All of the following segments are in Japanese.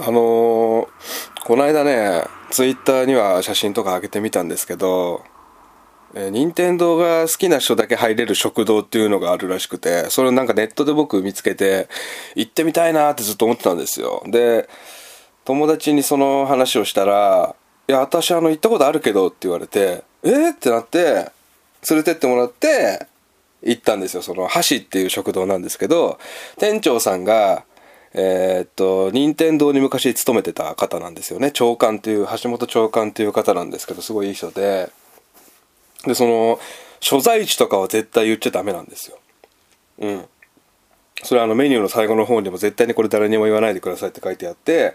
あのー、この間ねツイッターには写真とか上げてみたんですけどえー、任天堂が好きな人だけ入れる食堂っていうのがあるらしくてそれをなんかネットで僕見つけて行ってみたいなってずっと思ってたんですよ。で友達にその話をしたら「いや私あの行ったことあるけど」って言われて「えー、ってなって連れてってもらって行ったんですよ。その箸っていう食堂なんですけど店長さんがえー、っと任天堂に昔勤めてた方なんですよね。長官っていう橋本長官っていう方なんですけどすごいいい人で。でその所在地とかは絶対言っちゃダメなんですよ。うん。それはあのメニューの最後の方にも絶対にこれ誰にも言わないでくださいって書いてあって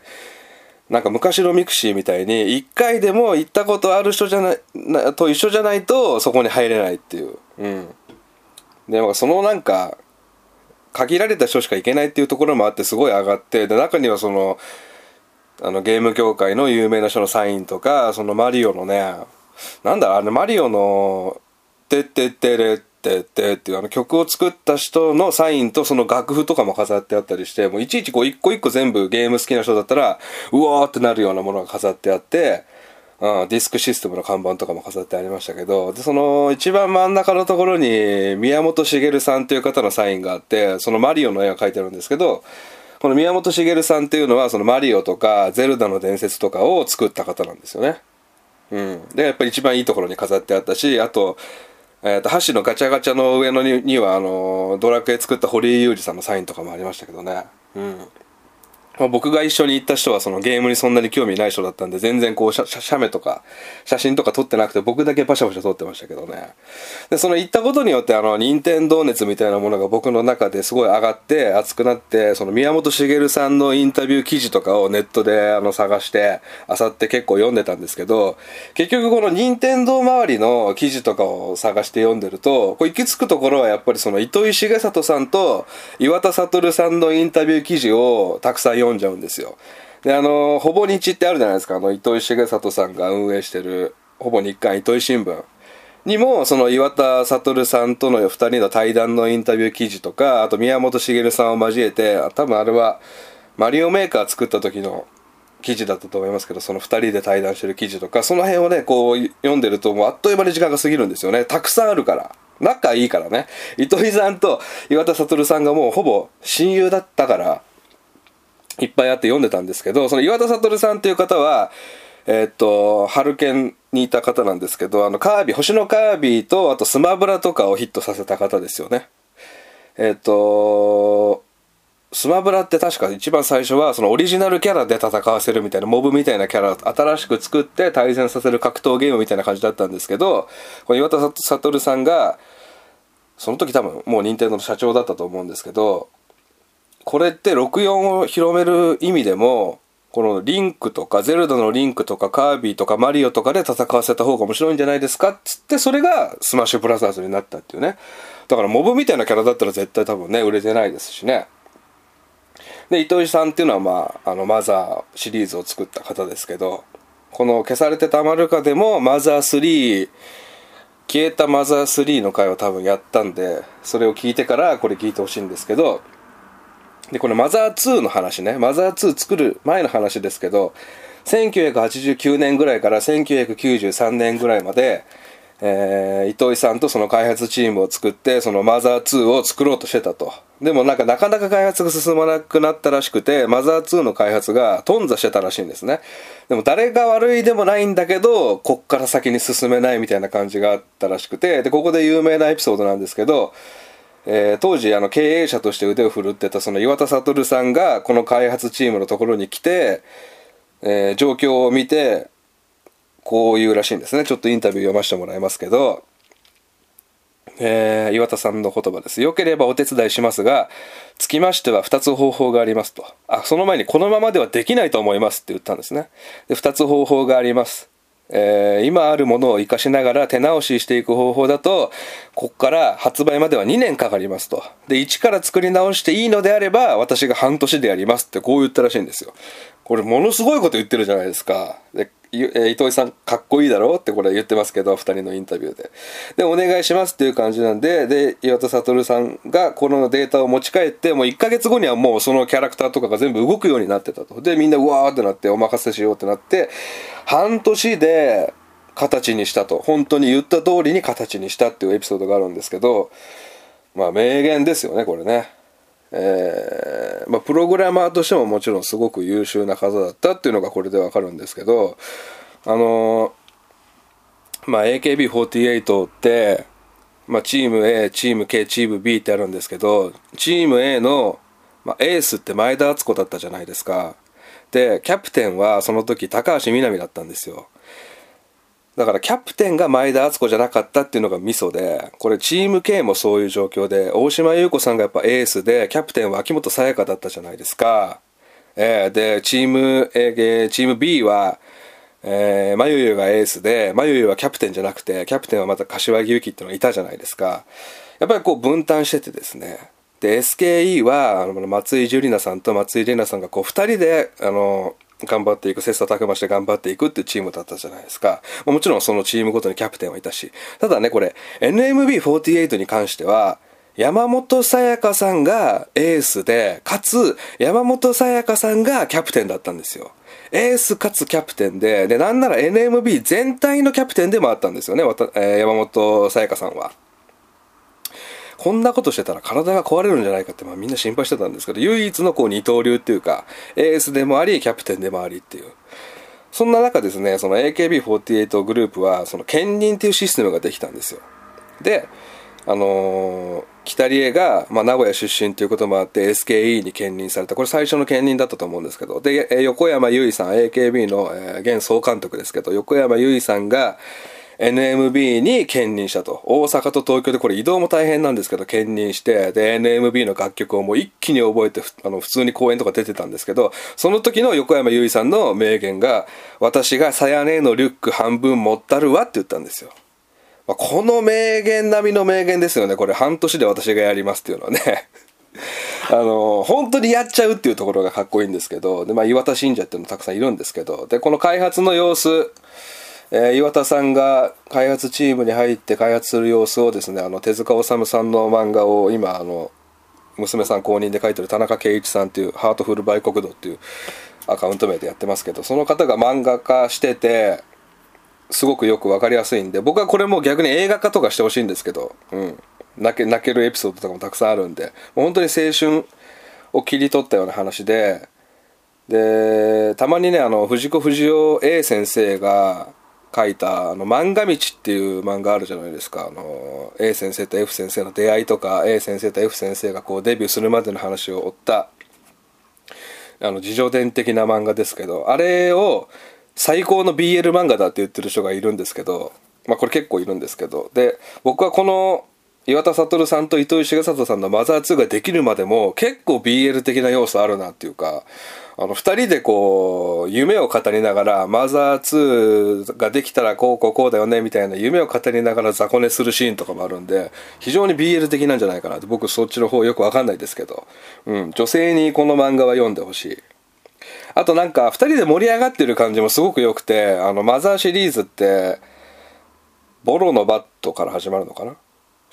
なんか昔のミクシーみたいに一回でも行ったことある人じゃないなと一緒じゃないとそこに入れないっていう。うん。でもそのなんか限られた人しか行けないっていうところもあってすごい上がってで中にはそのあのゲーム業界の有名な人のサインとかそのマリオのねなんだあのマリオの「てってってれってって」っていうあの曲を作った人のサインとその楽譜とかも飾ってあったりしてもういちいちこう一個一個全部ゲーム好きな人だったらうわーってなるようなものが飾ってあって。うん、ディスクシステムの看板とかも飾ってありましたけどでその一番真ん中のところに宮本茂さんという方のサインがあってそのマリオの絵が描いてあるんですけどこの宮本茂さんっていうのはそのマリオとかゼルダの伝説とかを作った方なんですよね。うん、でやっぱり一番いいところに飾ってあったしあと,、えーと、箸のガチャガチャの上のににはあのドラクエ作った堀井雄二さんのサインとかもありましたけどね。うんまあ、僕が一緒に行った人はそのゲームにそんなに興味ない人だったんで全然こう写写メとか写真とか撮ってなくて僕だけパシャパシャ撮ってましたけどね。でその行ったことによってあの任天堂熱みたいなものが僕の中ですごい上がって熱くなってその宮本茂さんのインタビュー記事とかをネットであの探して漁って結構読んでたんですけど結局この任天堂周りの記事とかを探して読んでるとこう行き着くところはやっぱりその糸井重里さんと岩田悟さんのインタビュー記事をたくさん読読んじゃうんですよ。であのほぼ日ってあるじゃないですか。あの糸井重里さんが運営してるほぼ日刊糸井新聞。にもその岩田悟さんとの2人の対談のインタビュー記事とかあと宮本茂さんを交えて多分あれはマリオメーカー作った時の記事だったと思いますけどその2人で対談してる記事とかその辺をねこう読んでるともうあっという間に時間が過ぎるんですよね。たくさんあるから。仲いいからね。糸井さんと岩田悟さんがもうほぼ親友だったからいっぱいあって読んでたんですけどその岩田悟さんっていう方はえー、っとハルケンにいた方なんですけどあのカービィ星のカービィとあとスマブラとかをヒットさせた方ですよね。えー、っとスマブラって確か一番最初はそのオリジナルキャラで戦わせるみたいなモブみたいなキャラ新しく作って対戦させる格闘ゲームみたいな感じだったんですけどこの岩田悟さんがその時多分もう任天堂の社長だったと思うんですけどこれって64を広める意味でもこのリンクとかゼルダのリンクとかカービィとかマリオとかで戦わせた方が面白いんじゃないですかっつってそれがスマッシュブラザーズになったっていうね。だからモブみたいなキャラだったら絶対多分ね売れてないですしね。で糸井さんっていうのはまああのマザーシリーズを作った方ですけどこの消されてたまるかでもマザー3消えたマザー3の回を多分やったんでそれを聞いてからこれ聞いてほしいんですけどで、このマザー2の話ね、マザー2作る前の話ですけど、1989年ぐらいから1993年ぐらいまで、えー、糸井さんとその開発チームを作ってそのマザー2を作ろうとしてたと。でもなんかなかなか開発が進まなくなったらしくてマザー2の開発が頓挫してたらしいんですね。でも誰が悪いでもないんだけどこっから先に進めないみたいな感じがあったらしくてでここで有名なエピソードなんですけどえー、当時あの経営者として腕を振るってたその岩田悟さんがこの開発チームのところに来て、えー、状況を見てこう言うらしいんですね。ちょっとインタビュー読ませてもらいますけど、えー、岩田さんの言葉です。よければお手伝いしますがつきましては2つ方法がありますと。あその前にこのままではできないと思いますって言ったんですね。で2つ方法があります。えー、今あるものを活かしながら手直ししていく方法だとここから発売までは2年かかりますと。で一から作り直していいのであれば私が半年でやりますってこう言ったらしいんですよ。これものすごいこと言ってるじゃないですか。で糸井さんかっこいいだろうってこれ言ってますけど2人のインタビューで。でお願いしますっていう感じなんでで岩田悟さんがこのデータを持ち帰ってもう1ヶ月後にはもうそのキャラクターとかが全部動くようになってたと。でみんなうわーってなってお任せしようってなって半年で形にしたと。本当に言った通りに形にしたっていうエピソードがあるんですけどまあ名言ですよねこれね。えー、まあ、プログラマーとしてももちろんすごく優秀な方だったっていうのがこれでわかるんですけどあのー、まあ AKB48 って、まあ、チーム A チーム K チーム B ってあるんですけどチーム A の、まあ、エースって前田敦子だったじゃないですか。でキャプテンはその時高橋みなみだったんですよ。だからキャプテンが前田敦子じゃなかったっていうのがミソで、これチーム K もそういう状況で、大島優子さんがやっぱエースで、キャプテンは秋元さやかだったじゃないですか。えー、で、チーム、えー、チーム B は、えー、まゆゆがエースで、まゆゆはキャプテンじゃなくて、キャプテンはまた柏木由紀っていうのがいたじゃないですか。やっぱりこう分担しててですね。で、SKE は、あの松井樹里奈さんと松井玲奈さんがこう二人で、あの、頑張っていく、切磋琢磨して頑張っていくっていうチームだったじゃないですか。もちろんそのチームごとにキャプテンはいたし。ただね、これ、NMB48 に関しては、山本さやかさんがエースで、かつ、山本さやかさんがキャプテンだったんですよ。エースかつキャプテンで、で、なんなら NMB 全体のキャプテンでもあったんですよね、えー、山本さやかさんは。こんなことしてたら体が壊れるんじゃないかって、まあみんな心配してたんですけど、唯一のこう二刀流っていうか、エースでもあり、キャプテンでもありっていう。そんな中ですね、その AKB48 グループは、その兼任っていうシステムができたんですよ。で、あのー、北里江が、まあ、名古屋出身ということもあって SKE に兼任されたこれ最初の兼任だったと思うんですけどで横山由依さん AKB の、えー、現総監督ですけど横山由依さんが、NMB に兼任したと。大阪と東京でこれ移動も大変なんですけど、兼任して、で、NMB の楽曲をもう一気に覚えて、あの、普通に公演とか出てたんですけど、その時の横山由依さんの名言が、私がさやねのリュック半分持ったるわって言ったんですよ。まあ、この名言並みの名言ですよね。これ半年で私がやりますっていうのはね。あの、本当にやっちゃうっていうところがかっこいいんですけど、で、まあ、岩田信者っていうのたくさんいるんですけど、で、この開発の様子、えー、岩田さんが開発チームに入って開発する様子をですねあの手塚治虫さんの漫画を今あの娘さん公認で書いてる田中圭一さんっていうハートフルバイ国土っていうアカウント名でやってますけどその方が漫画化しててすごくよく分かりやすいんで僕はこれも逆に映画化とかしてほしいんですけど、うん、泣け泣けるエピソードとかもたくさんあるんでもう本当に青春を切り取ったような話ででたまにねあの藤子不二雄 A 先生が書いたあの漫画道っていう漫画あるじゃないですか。あの A 先生と F 先生の出会いとか A 先生と F 先生がこうデビューするまでの話を追ったあの自叙伝的な漫画ですけどあれを最高の BL 漫画だって言ってる人がいるんですけどまあこれ結構いるんですけど。で僕はこの岩田悟さんと糸井重里さんのマザー2ができるまでも結構 BL 的な要素あるなっていうかあの、二人でこう、夢を語りながら、マザー2ができたらこうこうこうだよね、みたいな夢を語りながら雑魚寝するシーンとかもあるんで、非常に BL 的なんじゃないかなって、僕そっちの方よくわかんないですけど、うん、女性にこの漫画は読んでほしい。あとなんか、二人で盛り上がってる感じもすごく良くて、あの、マザーシリーズって、ボロのバットから始まるのかな？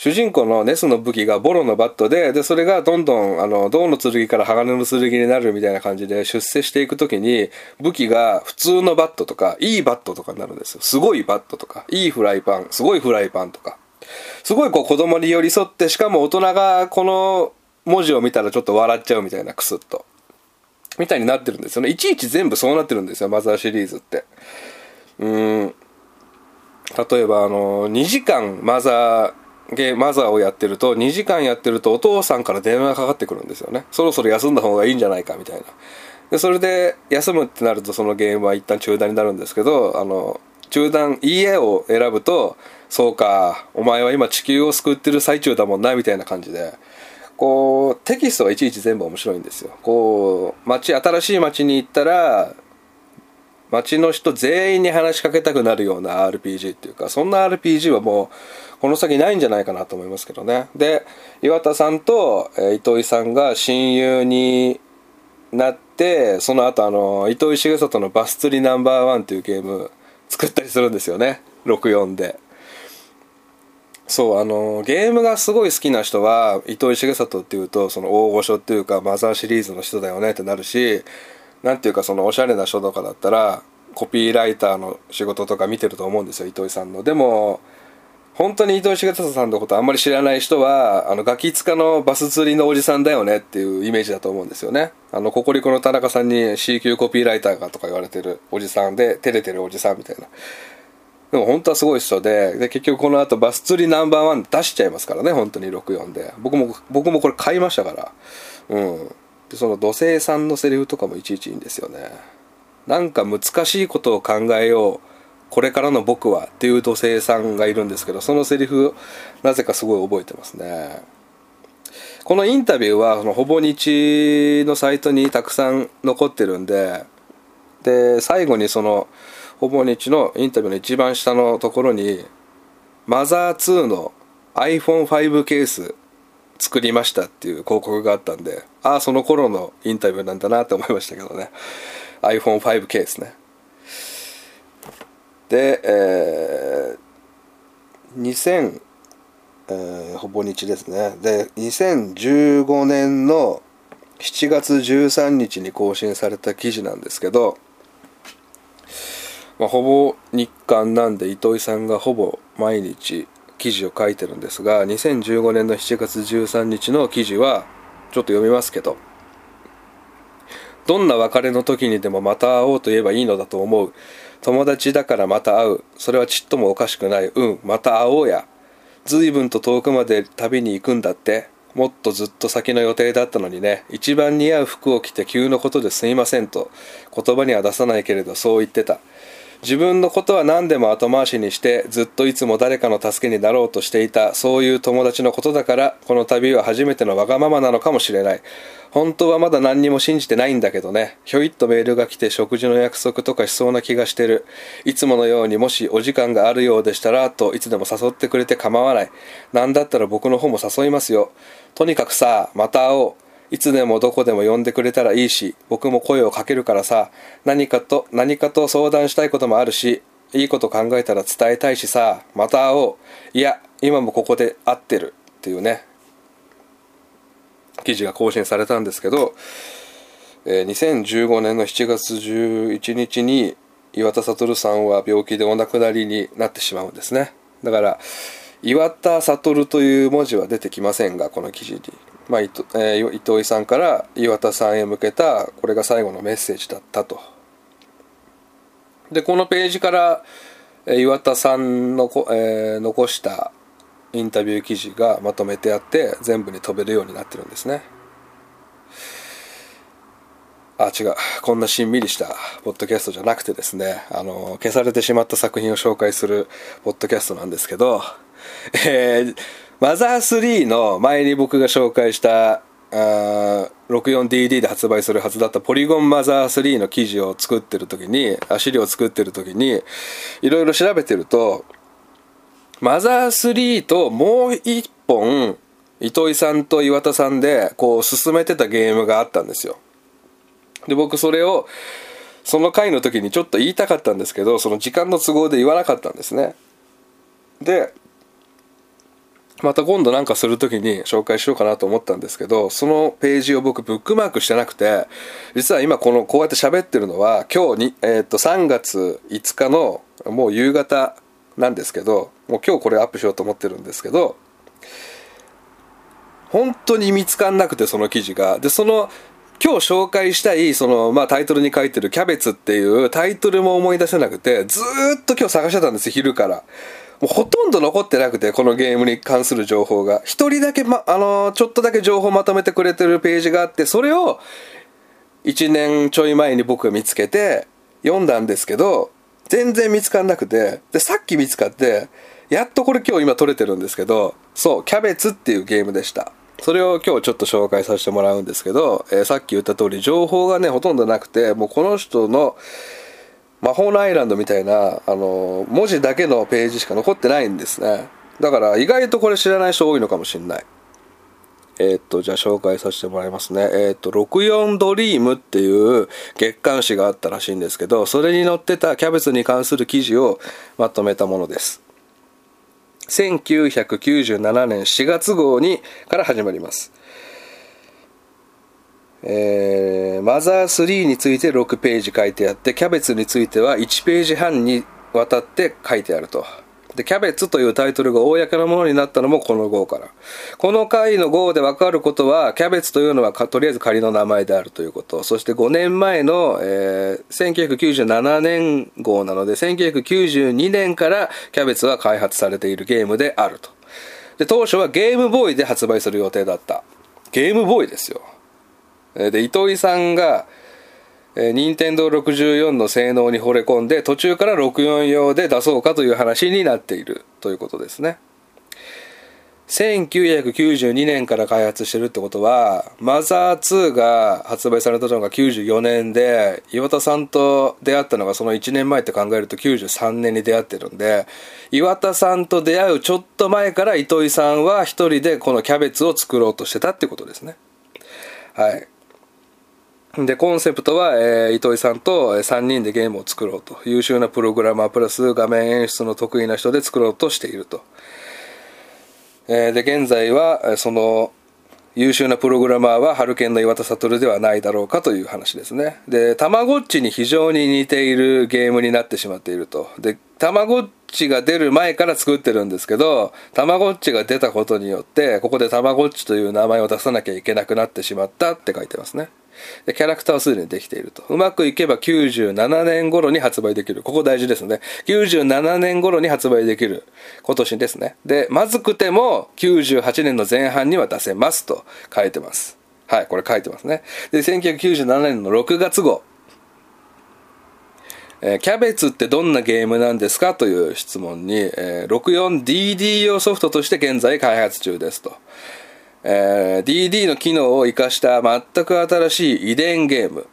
主人公のネスの武器がボロのバットで、で、それがどんどん、あの、銅の剣から鋼の剣になるみたいな感じで出世していくときに、武器が普通のバットとか、いいバットとかになるんですよ。すごいバットとか、いいフライパン、すごいフライパンとか。すごいこう子供に寄り添って、しかも大人がこの文字を見たらちょっと笑っちゃうみたいなクスッと。みたいになってるんですよね。いちいち全部そうなってるんですよ、マザーシリーズって。うーん。例えばあの、2時間マザー、ゲーマザーをやってると2時間やってるとお父さんから電話がかかってくるんですよね。そろそろ休んだ方がいいんじゃないかみたいな。でそれで休むってなるとそのゲームは一旦中断になるんですけどあの中断いいえを選ぶとそうかお前は今地球を救ってる最中だもんなみたいな感じでこうテキストはいちいち全部面白いんですよ。こう街新しい街に行ったら街の人全員に話しかけたくなるような RPG っていうかそんな RPG はもうこの先ないんじゃないかなと思いますけどね。で岩田さんと、え糸井さんが親友になってその後あの糸井重里の「バス釣りナンバーワン」っていうゲーム作ったりするんですよね。64で。そうあのゲームがすごい好きな人は糸井重里っていうとその大御所っていうかマザーシリーズの人だよねってなるしなんていうかそのおしゃれな人とかだったらコピーライターの仕事とか見てると思うんですよ糸井さんの。でも本当に糸井重里さんのことあんまり知らない人はあのガキ使のバス釣りのおじさんだよねっていうイメージだと思うんですよね。あのココリコの田中さんに C 級コピーライターがとか言われてるおじさんで照れてるおじさんみたいな。でも本当はすごい人でで結局この後バス釣りナンバーワン出しちゃいますからね本当に64で。僕も僕もこれ買いましたから。うん。でその土星さんのセリフとかもいちいちいいんですよね。なんか難しいことを考えようこれからの僕はっていう土星さんがいるんですけどそのセリフなぜかすごい覚えてますね。このインタビューはそのほぼ日のサイトにたくさん残ってるんでで最後にそのほぼ日のインタビューの一番下のところにマザー2の iPhone5 ケース作りましたっていう広告があったんでああその頃のインタビューなんだなって思いましたけどね。iPhone5 ケースね。で、えー、2000、えー、ほぼ日ですね。で2015年の7月13日に更新された記事なんですけど、まあ、ほぼ日刊なんで糸井さんがほぼ毎日記事を書いてるんですが2015年の7月13日の記事はちょっと読みますけどどんな別れの時にでもまた会おうと言えばいいのだと思う。友達だからまた会う。それはちっともおかしくない。うんまた会おうや。随分と遠くまで旅に行くんだって。もっとずっと先の予定だったのにね。一番似合う服を着て急のことですみませんと言葉には出さないけれどそう言ってた。自分のことは何でも後回しにしてずっといつも誰かの助けになろうとしていたそういう友達のことだからこの旅は初めてのわがままなのかもしれない。本当はまだ何にも信じてないんだけどね。ひょいっとメールが来て食事の約束とかしそうな気がしてる。いつものようにもしお時間があるようでしたらといつでも誘ってくれて構わない。何だったら僕の方も誘いますよ。とにかくさまた会おう。いつでもどこでも呼んでくれたらいいし僕も声をかけるからさ何かと何かと相談したいこともあるしいいこと考えたら伝えたいしさまた会おう。いや今もここで会ってる。っていうね。記事が更新されたんですけど、えー、2015年の7月11日に岩田悟さんは病気でお亡くなりになってしまうんですね。だから岩田悟という文字は出てきませんがこの記事に。まあ伊藤えー、伊藤井さんから岩田さんへ向けたこれが最後のメッセージだったと。でこのページから岩田さんの、えー、残したインタビュー記事がまとめてあって全部に飛べるようになってるんですね。あ違うこんなしんみりしたポッドキャストじゃなくてですねあの消されてしまった作品を紹介するポッドキャストなんですけど、えー、マザー3の前に僕が紹介した 64DD で発売するはずだったポリゴンマザー3の記事を作ってる時に資料を作ってる時にいろいろ調べてるとマザー3ともう一本糸井さんと岩田さんでこう進めてたゲームがあったんですよ。で僕それをその回の時にちょっと言いたかったんですけどその時間の都合で言わなかったんですね。でまた今度なんかする時に紹介しようかなと思ったんですけどそのページを僕ブックマークしてなくて実は今このこうやって喋ってるのは今日に、えー、と3月5日のもう夕方なんですけどもう今日これアップしようと思ってるんですけど本当に見つかんなくてその記事が。でその今日紹介したいその、まあ、タイトルに書いてる「キャベツ」っていうタイトルも思い出せなくてずっと今日探してたんです昼からもうほとんど残ってなくて、このゲームに関する情報が。一人だけ、ま、あのー、ちょっとだけ情報まとめてくれてるページがあって、それを1年ちょい前に僕が見つけて読んだんですけど、全然見つかんなくて、で、さっき見つかって、やっとこれ今日今撮れてるんですけど、そう、キャベツっていうゲームでした。それを今日ちょっと紹介させてもらうんですけど、えー、さっき言った通り情報がね、ほとんどなくて、もうこの人の、魔法のアイランドみたいなあの文字だけのページしか残ってないんですねだから意外とこれ知らない人多いのかもしれないえっ、と、じゃあ紹介させてもらいますね。えっ、と、64ドリームっていう月刊誌があったらしいんですけど、それに載ってたキャベツに関する記事をまとめたものです。1997年4月号にから始まります。えー、マザー3について6ページ書いてあって、キャベツについては1ページ半にわたって書いてあると。で、キャベツというタイトルが公のものになったのもこの号から。この回の号でわかることは、キャベツというのはとりあえず仮の名前であるということ。そして5年前の、えー、1997年号なので、1992年からキャベツは開発されているゲームであると。で、当初はゲームボーイで発売する予定だった。ゲームボーイですよ。で、糸井さんが、任天堂64の性能に惚れ込んで途中から64用で出そうかという話になっているということですね。1992年から開発してるってことはマザー2が発売されたのが94年で岩田さんと出会ったのがその1年前って考えると93年に出会ってるんで岩田さんと出会うちょっと前から糸井さんは一人でこのキャベツを作ろうとしてたってことですね。はい。で、コンセプトは、えー、糸井さんと3人でゲームを作ろうと。優秀なプログラマープラス画面演出の得意な人で作ろうとしていると。えー、で、現在は、その、優秀なプログラマーはハルケンの岩田悟ではないだろうかという話ですね。で、たまごっちに非常に似ているゲームになってしまっていると。で、たまごっちが出る前から作ってるんですけど、たまごっちが出たことによって、ここでたまごっちという名前を出さなきゃいけなくなってしまったって書いてますね。でキャラクターはすでにできていると。うまくいけば97年頃に発売できる。ここ大事ですね。97年頃に発売できる。今年ですね。で、まずくても98年の前半には出せますと書いてます。はい、これ書いてますね。で、1997年の6月号。え、キャベツってどんなゲームなんですかという質問に、え、64DD 用ソフトとして現在開発中ですと。えー、DD の機能を生かした全く新しい遺伝ゲーム。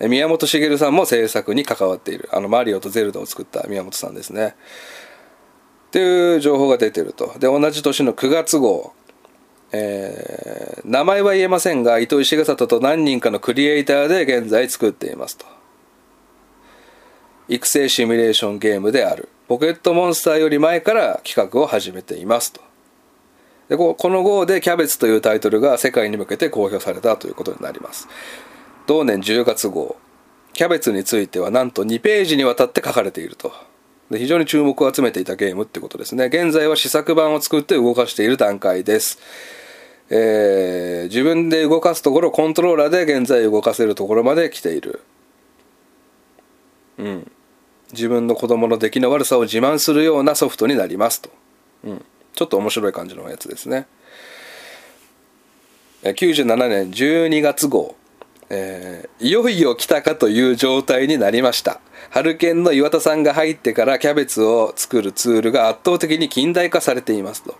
宮本茂さんも制作に関わっている。あの、マリオとゼルダを作った宮本さんですね。っていう情報が出てると。で、同じ年の9月号。えー、名前は言えませんが、糸井重里と何人かのクリエイターで現在作っていますと。育成シミュレーションゲームである。ポケットモンスターより前から企画を始めていますと。でこの号で「キャベツ」というタイトルが世界に向けて公表されたということになります。同年10月号。キャベツについてはなんと2ページにわたって書かれていると。で非常に注目を集めていたゲームってことですね。現在は試作版を作って動かしている段階です。えー、自分で動かすところコントローラーで現在動かせるところまで来ている。うん。自分の子供の出来の悪さを自慢するようなソフトになりますと。うん。ちょっと面白い感じのやつですね。97年12月号。えー、いよいよ来たかという状態になりました。ハルケンの岩田さんが入ってからキャベツを作るツールが圧倒的に近代化されていますと。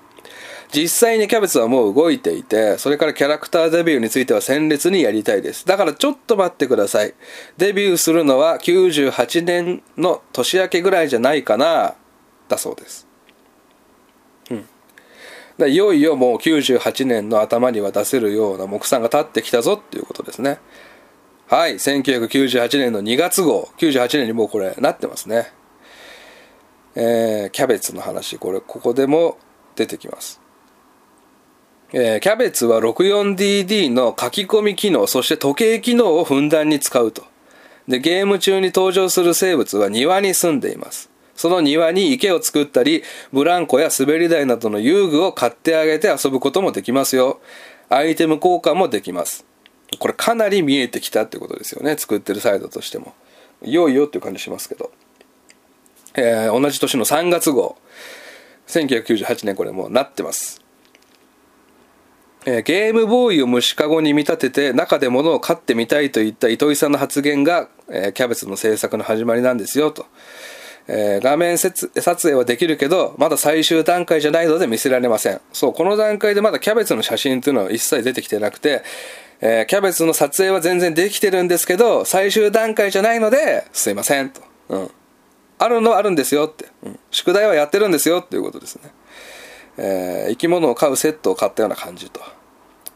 実際にキャベツはもう動いていてそれからキャラクターデビューについては鮮烈にやりたいです。だからちょっと待ってください。デビューするのは98年の年明けぐらいじゃないかなだそうです。いよいよもう98年の頭には出せるような目算が立ってきたぞっていうことですね。はい1998年の2月号。98年にもうこれなってますね。えー、キャベツの話。これここでも出てきます。えー、キャベツは 64DD の書き込み機能そして時計機能をふんだんに使うと。でゲーム中に登場する生物は庭に住んでいます。その庭に池を作ったり、ブランコや滑り台などの遊具を買ってあげて遊ぶこともできますよ。アイテム交換もできます。これかなり見えてきたってことですよね。作ってるサイドとしても。いよいよっていう感じしますけど。えー、同じ年の3月号。1998年これもうなってます。えー、ゲームボーイを虫かごに見立てて中で物を飼ってみたいといった糸井さんの発言が、えー、キャベツの制作の始まりなんですよと。えー、画面撮影はできるけど、まだ最終段階じゃないので見せられません。そう、この段階でまだキャベツの写真っていうのは一切出てきてなくて、えー、キャベツの撮影は全然できてるんですけど、最終段階じゃないので、すいません、と。うん。あるのはあるんですよって。うん。宿題はやってるんですよっていうことですね。えー、生き物を飼うセットを買ったような感じと。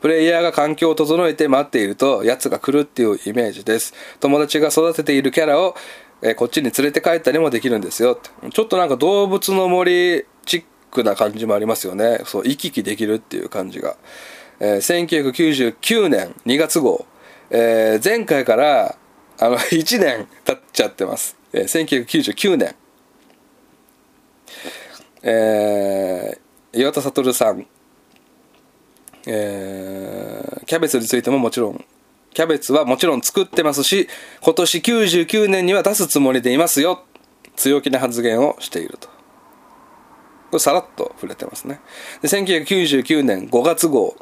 プレイヤーが環境を整えて待っていると奴が来るっていうイメージです友達が育てているキャラを、えー、こっちに連れて帰ったりもできるんですよ。ちょっとなんか動物の森チックな感じもありますよね。そう行き来できるっていう感じが、えー、1999年2月号、えー、前回からあの 1年経っちゃってます、えー、1999年えー、岩田悟さん、えー、キャベツについてももちろんキャベツはもちろん作ってますし今年99年には出すつもりでいますよ。強気な発言をしていると。これさらっと触れてますね。で1999年5月号。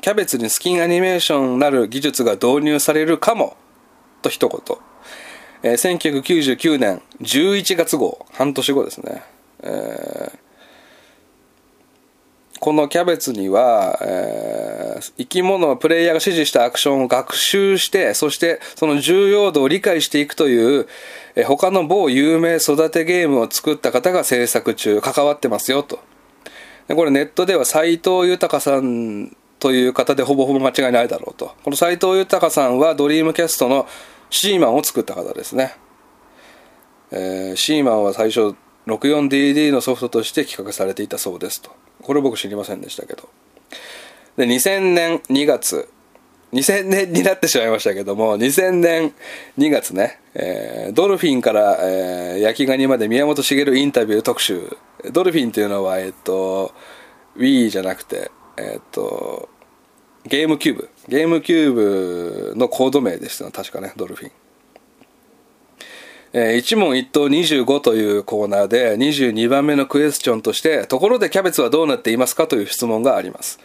キャベツにスキンアニメーションなる技術が導入されるかも。と一言、えー、1999年11月号。半年後ですね。えー、このキャベツには、えー、生き物プレイヤーが指示したアクションを学習してそしてその重要度を理解していくという、えー、他の某有名育てゲームを作った方が制作中関わってますよと。でこれネットでは斎藤豊さんという方でほぼほぼ間違いないだろうと。この斎藤豊さんはドリームキャストのシーマンを作った方ですね、えー、シーマンは最初 64DD のソフトとして企画されていたそうですと。これ僕知りませんでしたけど。で2000年2月2000年になってしまいましたけども2000年2月ね、えー、ドルフィンから、えー、焼きガニまで宮本茂インタビュー特集。ドルフィンっていうのはえっ、ー、と Wii じゃなくてえっ、ー、とゲームキューブ。ゲームキューブのコード名でした確かねドルフィン。えー、一問一答25というコーナーで22番目のクエスチョンとしてところでキャベツはどうなっていますかという質問があります、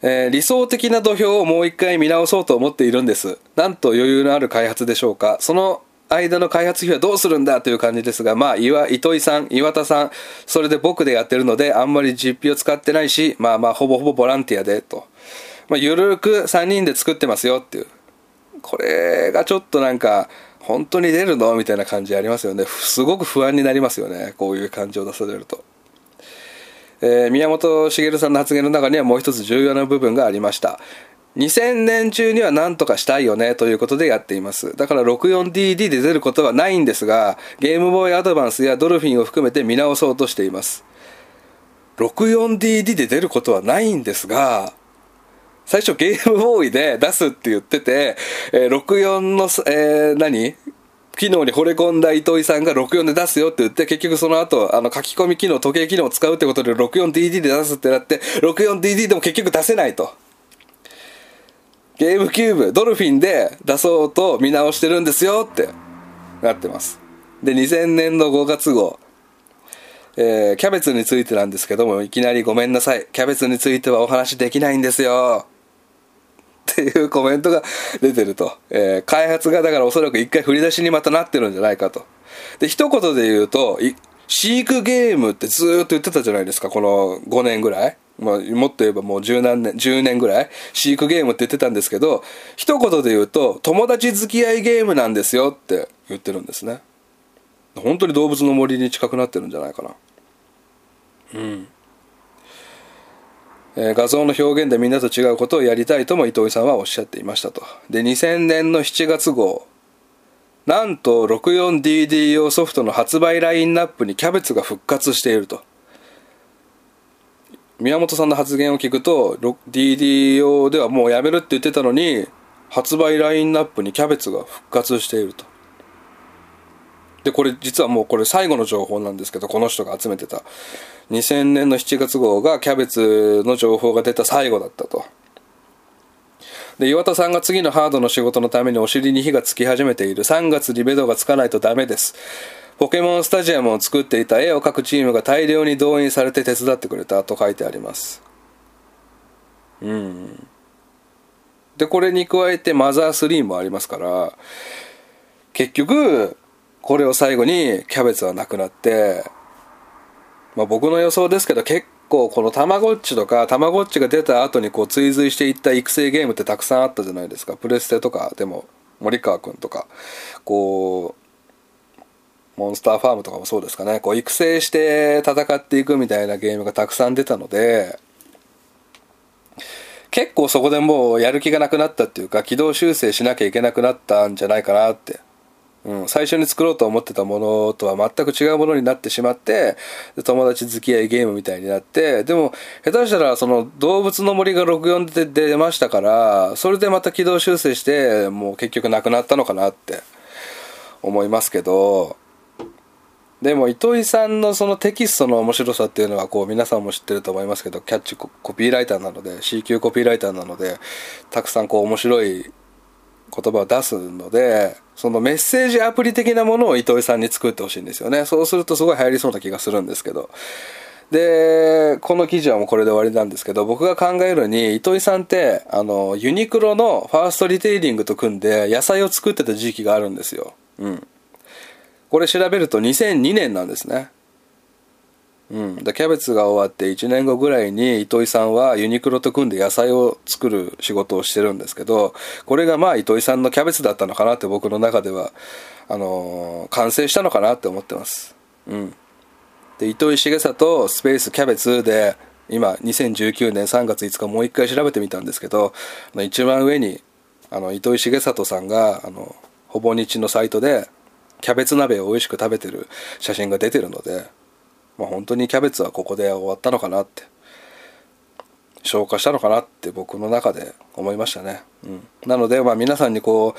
えー、理想的な土俵をもう一回見直そうと思っているんですなんと余裕のある開発でしょうかその間の開発費はどうするんだという感じですが、まあ、岩糸井さん、岩田さん、それで僕でやってるので、あんまり実費を使ってないし、まあまあ、ほぼほぼボランティアで、と。まあ、ゆるく3人で作ってますよっていう。これがちょっとなんか、本当に出るの？みたいな感じありますよね。すごく不安になりますよね。こういう感じを出されると、えー、宮本茂さんの発言の中にはもう一つ重要な部分がありました。2000年中には何とかしたいよねということでやっています。だから 64DD で出ることはないんですがゲームボーイアドバンスやドルフィンを含めて見直そうとしています。64DD で出ることはないんですが最初ゲームボーイで出すって言ってて、えー、64の、えー、何？機能に惚れ込んだ糸井さんが64で出すよって言って、結局その後、あの書き込み機能、時計機能を使うってことで 64DD で出すってなって、64DD でも結局出せないと。ゲームキューブ、ドルフィンで出そうと見直してるんですよってなってます。で、2000年の5月号、えー、キャベツについてなんですけども、いきなりごめんなさい。キャベツについてはお話できないんですよ。っていうコメントが出てると。えー、開発がだからおそらく一回振り出しにまたなってるんじゃないかと。で、一言で言うと、飼育ゲームってずっと言ってたじゃないですか、この5年ぐらい。まあ、もっと言えばもう十何年、10年ぐらい飼育ゲームって言ってたんですけど、一言で言うと、友達付き合いゲームなんですよって言ってるんですね。本当に動物の森に近くなってるんじゃないかな。うん。画像の表現でみんなと違うことをやりたいとも糸井さんはおっしゃっていましたと。で2000年の7月号。なんと 64DD 用ソフトの発売ラインナップにキャベツが復活していると。宮本さんの発言を聞くと DD 用ではもうやめるって言ってたのに発売ラインナップにキャベツが復活していると。でこれ実はもうこれ最後の情報なんですけどこの人が集めてた。2000年の7月号がキャベツの情報が出た最後だったと。で岩田さんが次のハードの仕事のためにお尻に火がつき始めている。3月にベドがつかないとダメです。ポケモンスタジアムを作っていた絵を描くチームが大量に動員されて手伝ってくれたと書いてあります。うん。でこれに加えてマザー3もありますから結局これを最後にキャベツはなくなってまあ、僕の予想ですけど結構このたまごっちとかたまごっちが出た後にこう追随していった育成ゲームってたくさんあったじゃないですか。プレステとかでも森川君とかこうモンスターファームとかもそうですかね。こう育成して戦っていくみたいなゲームがたくさん出たので結構そこでもうやる気がなくなったっていうか軌道修正しなきゃいけなくなったんじゃないかなってうん、最初に作ろうと思ってたものとは全く違うものになってしまって友達付き合いゲームみたいになってでも下手したらその動物の森が64で出ましたからそれでまた軌道修正してもう結局なくなったのかなって思いますけどでも糸井さんのそのテキストの面白さっていうのはこう皆さんも知ってると思いますけどキャッチコピーライターなので C 級コピーライターなのでたくさんこう面白い言葉を出すのでそのメッセージアプリ的なものを糸井さんに作ってほしいんですよね。そうするとすごい流行りそうな気がするんですけど。でこの記事はもうこれで終わりなんですけど僕が考えるに糸井さんってあのユニクロのファーストリテイリングと組んで野菜を作ってた時期があるんですよ。うん。これ調べると2002年なんですね。うん、でキャベツが終わって1年後ぐらいに糸井さんはユニクロと組んで野菜を作る仕事をしてるんですけどこれがまあ糸井さんのキャベツだったのかなって僕の中ではあのー、完成したのかなって思ってます、うん、で糸井重里スペースキャベツで今2019年3月5日もう一回調べてみたんですけど一番上にあの糸井重里さんがあのほぼ日のサイトでキャベツ鍋を美味しく食べてる写真が出てるのでまあ、本当にキャベツはここで終わったのかなって。消化したのかなって僕の中で思いましたね、うん、なのでまあ皆さんにこ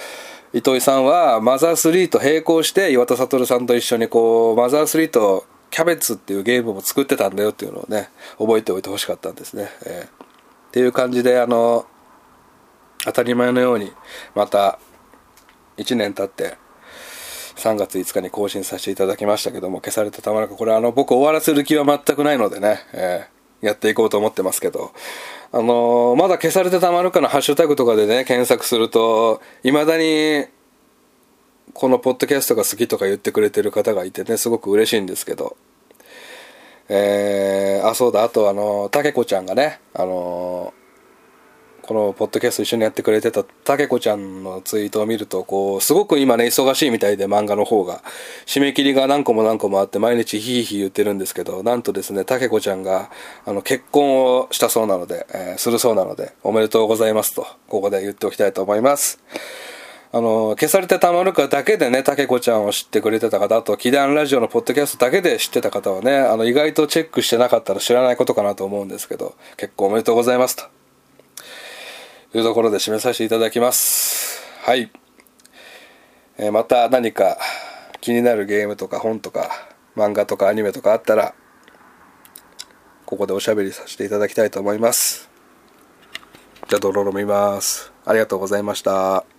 う糸井さんはマザー3と並行して岩田悟さんと一緒にこうマザー3とキャベツっていうゲームも作ってたんだよっていうのをね覚えておいてほしかったんですね、えー、っていう感じであの当たり前のようにまた1年経って3月5日に更新させていただきましたけども消されたたまらかこれあの僕終わらせる気は全くないのでね、えー、やっていこうと思ってますけど。あのー、まだ消されてたまるかのハッシュタグとかでね検索するといまだにこのポッドキャストが好きとか言ってくれてる方がいてねすごく嬉しいんですけど。えー、あそうだ。あとあのたけこちゃんがねあのーこのポッドキャスト一緒にやってくれてたたけこちゃんのツイートを見るとこうすごく今ね忙しいみたいで漫画の方が締め切りが何個も何個もあって毎日ヒーヒー言ってるんですけどなんとですねたけこちゃんがあの結婚をしたそうなので、えー、するそうなのでおめでとうございますとここで言っておきたいと思います。あの消されてたまるかだけでねたけこちゃんを知ってくれてた方あと祈願ラジオのポッドキャストだけで知ってた方はねあの意外とチェックしてなかったら知らないことかなと思うんですけど結構おめでとうございますと。というところで締めさせていただきます。はい、えー、また何か気になるゲームとか本とか漫画とかアニメとかあったらここでおしゃべりさせていただきたいと思います。じゃあドロロ見ます。ありがとうございました。